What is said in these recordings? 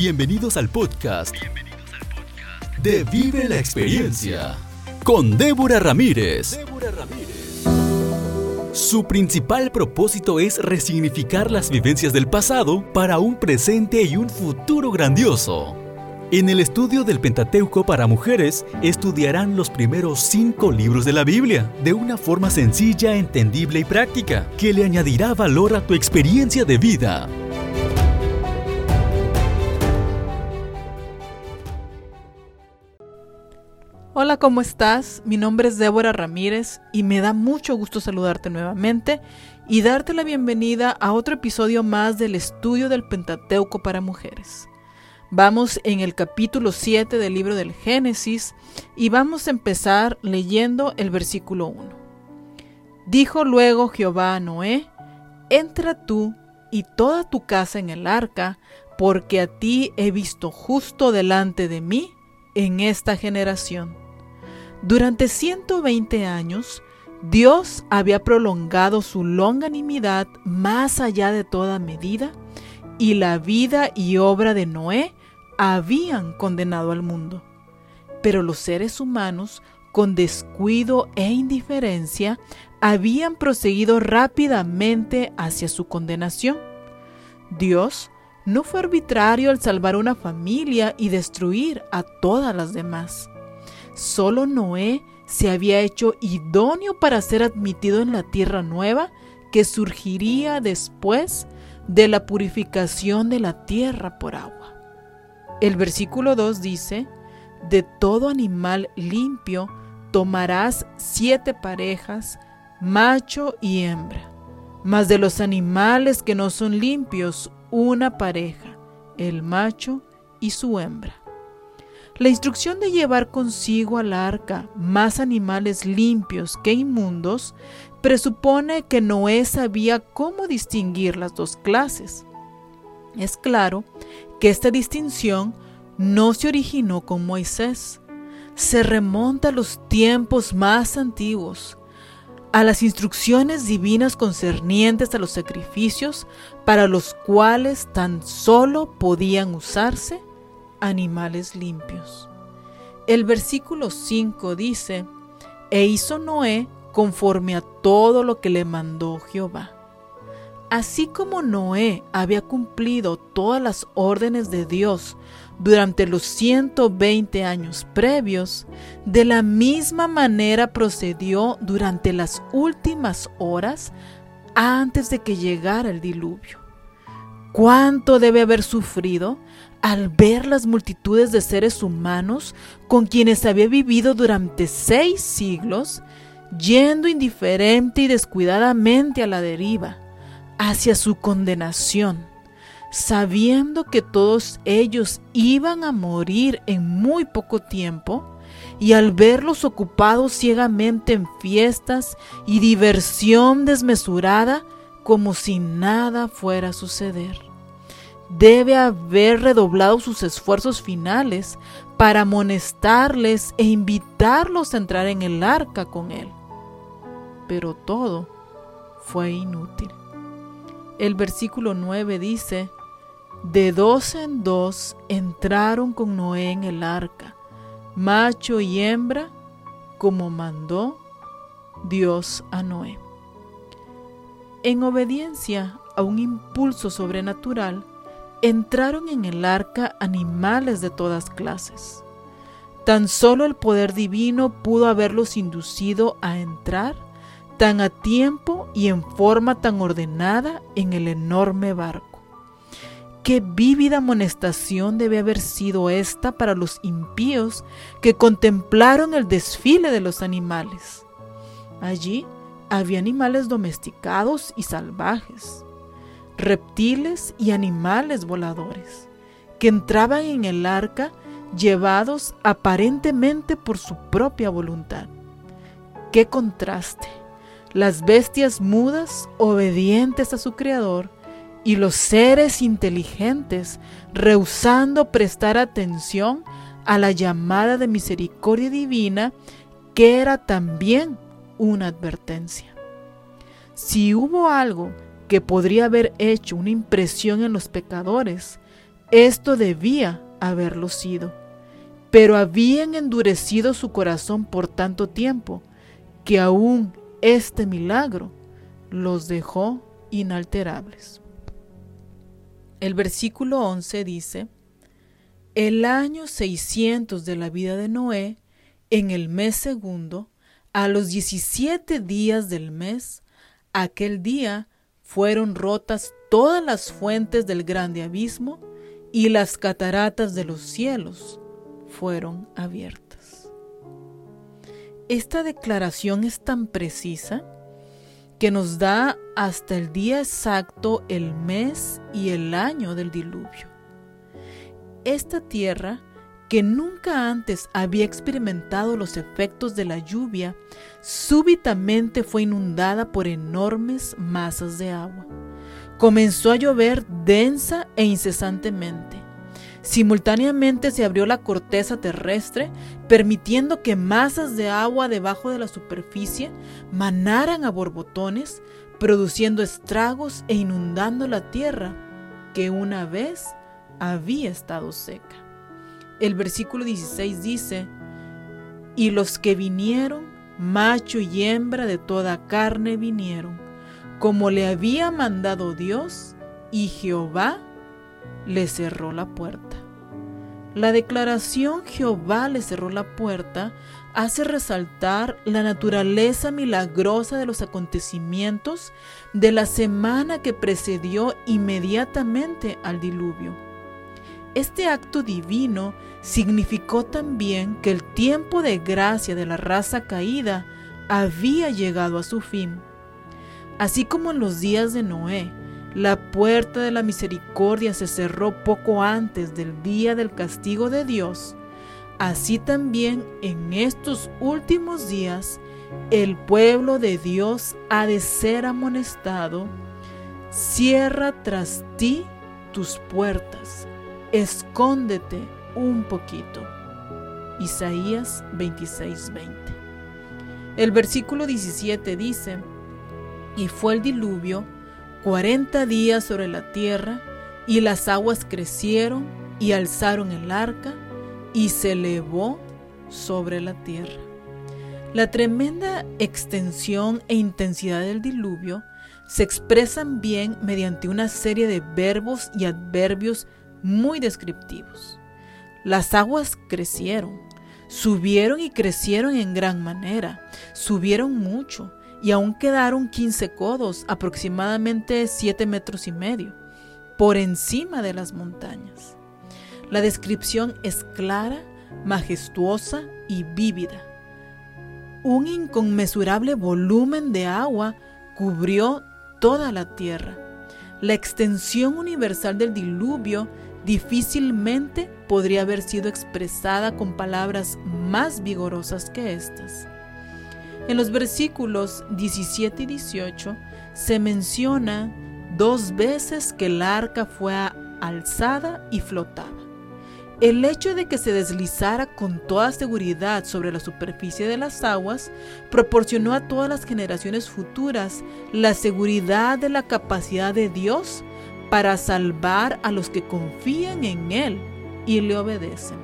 Bienvenidos al podcast. de Vive la experiencia con Débora Ramírez. Débora Ramírez. Su principal propósito es resignificar las vivencias del pasado para un presente y un futuro grandioso. En el estudio del Pentateuco para mujeres, estudiarán los primeros cinco libros de la Biblia de una forma sencilla, entendible y práctica, que le añadirá valor a tu experiencia de vida. Hola, ¿cómo estás? Mi nombre es Débora Ramírez y me da mucho gusto saludarte nuevamente y darte la bienvenida a otro episodio más del estudio del Pentateuco para mujeres. Vamos en el capítulo 7 del libro del Génesis y vamos a empezar leyendo el versículo 1. Dijo luego Jehová a Noé, entra tú y toda tu casa en el arca, porque a ti he visto justo delante de mí en esta generación. Durante 120 años, Dios había prolongado su longanimidad más allá de toda medida y la vida y obra de Noé habían condenado al mundo. Pero los seres humanos, con descuido e indiferencia, habían proseguido rápidamente hacia su condenación. Dios no fue arbitrario al salvar una familia y destruir a todas las demás. Solo Noé se había hecho idóneo para ser admitido en la tierra nueva que surgiría después de la purificación de la tierra por agua. El versículo 2 dice, de todo animal limpio tomarás siete parejas, macho y hembra, mas de los animales que no son limpios, una pareja, el macho y su hembra. La instrucción de llevar consigo al arca más animales limpios que inmundos presupone que Noé sabía cómo distinguir las dos clases. Es claro que esta distinción no se originó con Moisés, se remonta a los tiempos más antiguos, a las instrucciones divinas concernientes a los sacrificios para los cuales tan solo podían usarse animales limpios. El versículo 5 dice, e hizo Noé conforme a todo lo que le mandó Jehová. Así como Noé había cumplido todas las órdenes de Dios durante los 120 años previos, de la misma manera procedió durante las últimas horas antes de que llegara el diluvio. ¿Cuánto debe haber sufrido al ver las multitudes de seres humanos con quienes había vivido durante seis siglos, yendo indiferente y descuidadamente a la deriva? hacia su condenación, sabiendo que todos ellos iban a morir en muy poco tiempo, y al verlos ocupados ciegamente en fiestas y diversión desmesurada, como si nada fuera a suceder. Debe haber redoblado sus esfuerzos finales para amonestarles e invitarlos a entrar en el arca con él. Pero todo fue inútil. El versículo 9 dice, de dos en dos entraron con Noé en el arca, macho y hembra, como mandó Dios a Noé. En obediencia a un impulso sobrenatural, entraron en el arca animales de todas clases. Tan solo el poder divino pudo haberlos inducido a entrar tan a tiempo y en forma tan ordenada en el enorme barco. Qué vívida amonestación debe haber sido esta para los impíos que contemplaron el desfile de los animales. Allí había animales domesticados y salvajes, reptiles y animales voladores, que entraban en el arca llevados aparentemente por su propia voluntad. ¡Qué contraste! las bestias mudas obedientes a su Creador y los seres inteligentes rehusando prestar atención a la llamada de misericordia divina que era también una advertencia. Si hubo algo que podría haber hecho una impresión en los pecadores, Esto debía haberlo sido, pero habían endurecido su corazón por tanto tiempo que aún este milagro los dejó inalterables. El versículo 11 dice, El año 600 de la vida de Noé, en el mes segundo, a los 17 días del mes, aquel día fueron rotas todas las fuentes del grande abismo y las cataratas de los cielos fueron abiertas. Esta declaración es tan precisa que nos da hasta el día exacto el mes y el año del diluvio. Esta tierra, que nunca antes había experimentado los efectos de la lluvia, súbitamente fue inundada por enormes masas de agua. Comenzó a llover densa e incesantemente. Simultáneamente se abrió la corteza terrestre, permitiendo que masas de agua debajo de la superficie manaran a borbotones, produciendo estragos e inundando la tierra que una vez había estado seca. El versículo 16 dice, y los que vinieron, macho y hembra de toda carne vinieron, como le había mandado Dios, y Jehová le cerró la puerta. La declaración Jehová le cerró la puerta hace resaltar la naturaleza milagrosa de los acontecimientos de la semana que precedió inmediatamente al diluvio. Este acto divino significó también que el tiempo de gracia de la raza caída había llegado a su fin. Así como en los días de Noé, la puerta de la misericordia se cerró poco antes del día del castigo de Dios. Así también en estos últimos días el pueblo de Dios ha de ser amonestado. Cierra tras ti tus puertas, escóndete un poquito. Isaías 26:20. El versículo 17 dice, y fue el diluvio cuarenta días sobre la tierra, y las aguas crecieron y alzaron el arca, y se elevó sobre la tierra. La tremenda extensión e intensidad del diluvio se expresan bien mediante una serie de verbos y adverbios muy descriptivos. Las aguas crecieron, subieron y crecieron en gran manera, subieron mucho, y aún quedaron 15 codos, aproximadamente 7 metros y medio, por encima de las montañas. La descripción es clara, majestuosa y vívida. Un inconmensurable volumen de agua cubrió toda la tierra. La extensión universal del diluvio difícilmente podría haber sido expresada con palabras más vigorosas que estas. En los versículos 17 y 18 se menciona dos veces que el arca fue alzada y flotaba. El hecho de que se deslizara con toda seguridad sobre la superficie de las aguas proporcionó a todas las generaciones futuras la seguridad de la capacidad de Dios para salvar a los que confían en Él y le obedecen.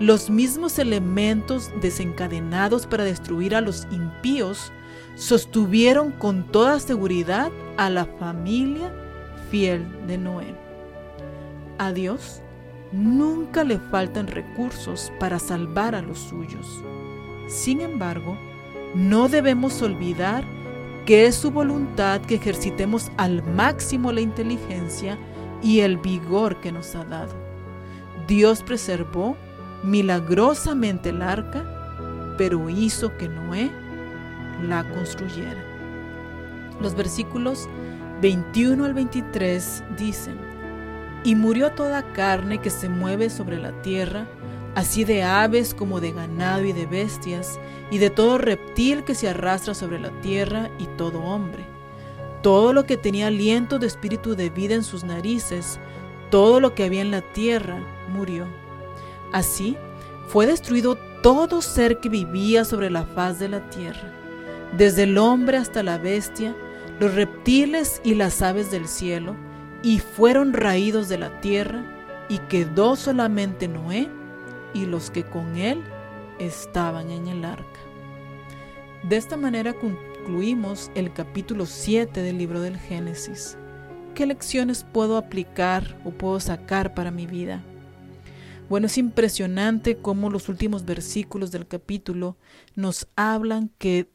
Los mismos elementos desencadenados para destruir a los impíos sostuvieron con toda seguridad a la familia fiel de Noé. A Dios nunca le faltan recursos para salvar a los suyos. Sin embargo, no debemos olvidar que es su voluntad que ejercitemos al máximo la inteligencia y el vigor que nos ha dado. Dios preservó milagrosamente el arca, pero hizo que Noé la construyera. Los versículos 21 al 23 dicen, y murió toda carne que se mueve sobre la tierra, así de aves como de ganado y de bestias, y de todo reptil que se arrastra sobre la tierra y todo hombre. Todo lo que tenía aliento de espíritu de vida en sus narices, todo lo que había en la tierra, murió. Así fue destruido todo ser que vivía sobre la faz de la tierra, desde el hombre hasta la bestia, los reptiles y las aves del cielo, y fueron raídos de la tierra, y quedó solamente Noé y los que con él estaban en el arca. De esta manera concluimos el capítulo 7 del libro del Génesis. ¿Qué lecciones puedo aplicar o puedo sacar para mi vida? Bueno, es impresionante cómo los últimos versículos del capítulo nos hablan que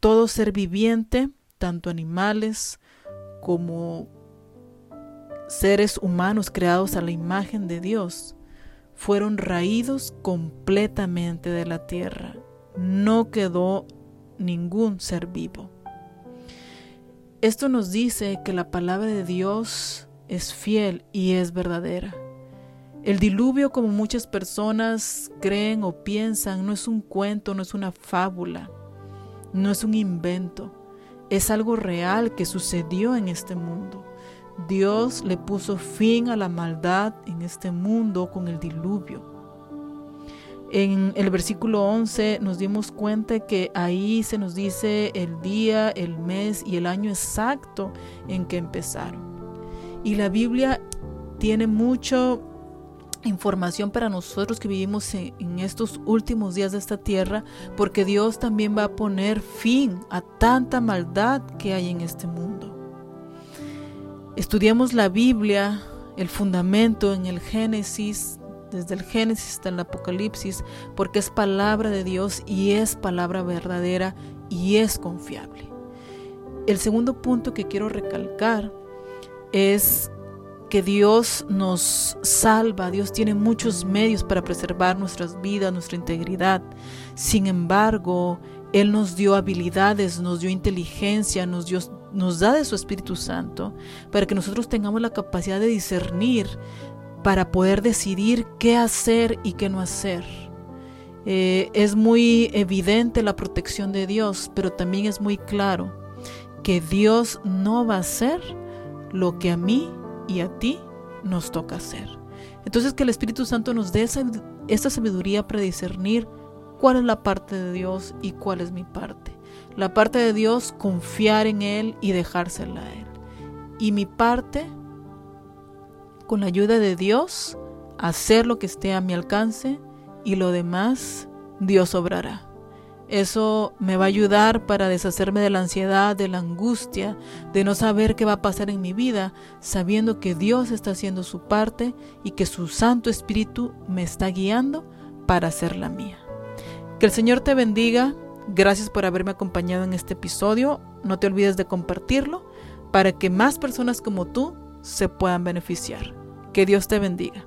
todo ser viviente, tanto animales como seres humanos creados a la imagen de Dios, fueron raídos completamente de la tierra. No quedó ningún ser vivo. Esto nos dice que la palabra de Dios es fiel y es verdadera. El diluvio, como muchas personas creen o piensan, no es un cuento, no es una fábula, no es un invento, es algo real que sucedió en este mundo. Dios le puso fin a la maldad en este mundo con el diluvio. En el versículo 11 nos dimos cuenta que ahí se nos dice el día, el mes y el año exacto en que empezaron. Y la Biblia tiene mucha información para nosotros que vivimos en, estos últimos días de esta tierra, porque Dios también va a poner fin a tanta maldad que hay en este mundo. Estudiamos la Biblia, el fundamento en el Génesis, desde el Génesis hasta el Apocalipsis, porque es palabra de Dios y es palabra verdadera y es confiable. El segundo punto que quiero recalcar es que Dios nos salva, Dios tiene muchos medios para preservar nuestras vidas, nuestra integridad. Sin embargo, Él nos dio habilidades, nos dio inteligencia, nos, dio, nos da de su Espíritu Santo para que nosotros tengamos la capacidad de discernir, para poder decidir qué hacer y qué no hacer. Eh, es muy evidente la protección de Dios, pero también es muy claro que Dios no va a hacer lo que a mí y a ti nos toca hacer. Entonces que el Espíritu Santo nos dé esa, sabiduría para discernir cuál es la parte de Dios y cuál es mi parte. La parte de Dios, confiar en Él y dejársela a Él. Y mi parte, con la ayuda de Dios, hacer lo que esté a mi alcance y lo demás Dios obrará. Eso me va a ayudar para deshacerme de la ansiedad, de la angustia, de no saber qué va a pasar en mi vida, sabiendo que Dios está haciendo su parte y que su Santo Espíritu me está guiando para hacer la mía. Que el Señor te bendiga. Gracias por haberme acompañado en este episodio. No te olvides de compartirlo para que más personas como tú se puedan beneficiar. Que Dios te bendiga.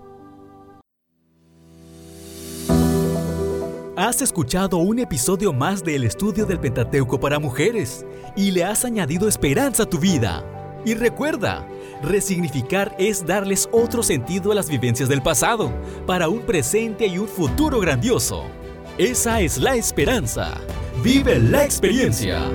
Has escuchado un episodio más del estudio del Pentateuco para mujeres y le has añadido esperanza a tu vida. Y recuerda, resignificar es darles otro sentido a las vivencias del pasado, para un presente y un futuro grandioso. Esa es la esperanza. Vive la experiencia.